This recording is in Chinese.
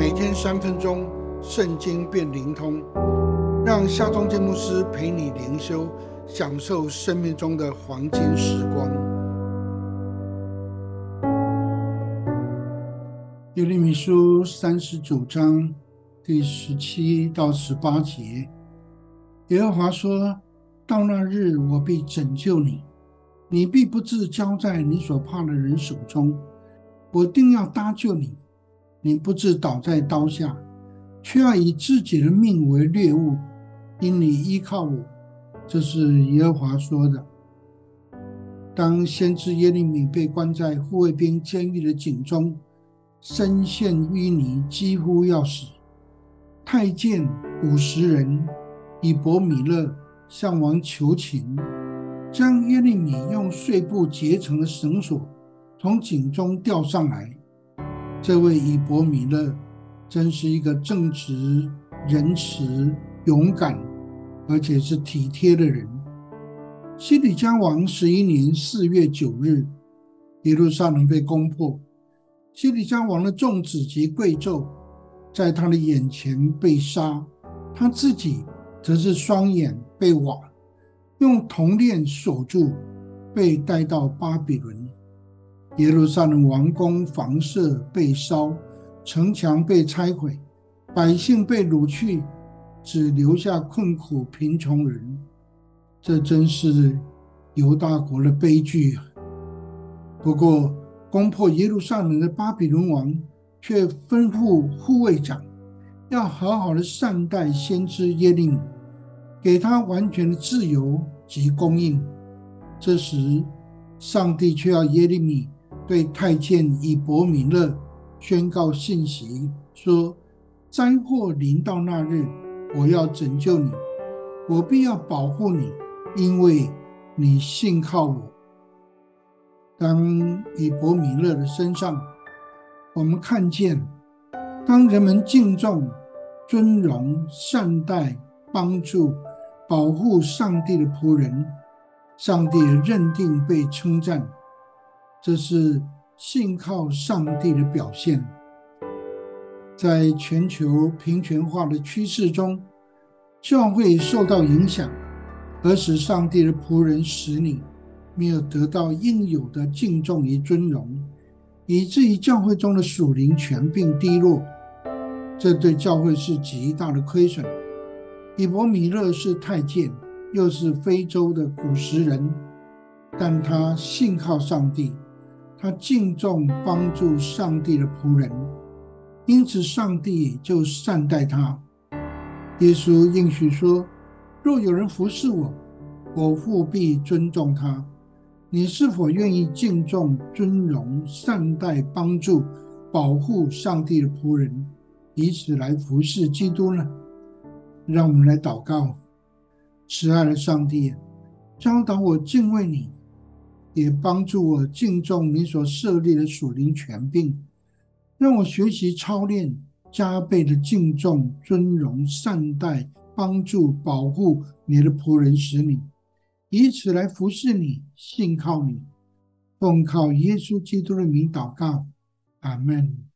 每天三分钟，圣经变灵通，让夏忠建牧师陪你灵修，享受生命中的黄金时光。耶利米书三十九章第十七到十八节，耶和华说：“到那日，我必拯救你，你必不至交在你所怕的人手中。我定要搭救你。”你不知倒在刀下，却要以自己的命为猎物，因你依靠我。这是耶和华说的。当先知耶利米被关在护卫兵监狱的井中，身陷淤泥，几乎要死。太监五十人以伯米勒向王求情，将耶利米用碎布结成的绳索从井中吊上来。这位以伯米勒真是一个正直、仁慈、勇敢，而且是体贴的人。西里家王十一年四月九日，耶路撒冷被攻破，西里加王的众子及贵胄在他的眼前被杀，他自己则是双眼被瓦，用铜链锁住，被带到巴比伦。耶路撒冷王宫房舍被烧，城墙被拆毁，百姓被掳去，只留下困苦贫穷人。这真是犹大国的悲剧啊！不过，攻破耶路撒冷的巴比伦王却吩咐护卫长，要好好的善待先知耶利米，给他完全的自由及供应。这时，上帝却要耶利米。对太监以伯米勒宣告信息说：“灾祸临到那日，我要拯救你，我必要保护你，因为你信靠我。”当以伯米勒的身上，我们看见，当人们敬重、尊荣、善待、帮助、保护上帝的仆人，上帝认定被称赞。这是信靠上帝的表现。在全球平权化的趋势中，教会受到影响，而使上帝的仆人使你没有得到应有的敬重与尊荣，以至于教会中的属灵权柄低落。这对教会是极大的亏损。以伯米勒是太监，又是非洲的古时人，但他信靠上帝。他敬重帮助上帝的仆人，因此上帝就善待他。耶稣应许说：“若有人服侍我，我务必尊重他。”你是否愿意敬重、尊荣、善待、帮助、保护上帝的仆人，以此来服侍基督呢？让我们来祷告：慈爱的上帝，教导我敬畏你。也帮助我敬重你所设立的属灵权柄，让我学习操练，加倍的敬重、尊荣、善待、帮助、保护你的仆人使你，以此来服侍你、信靠你，奉靠耶稣基督的名祷告，阿门。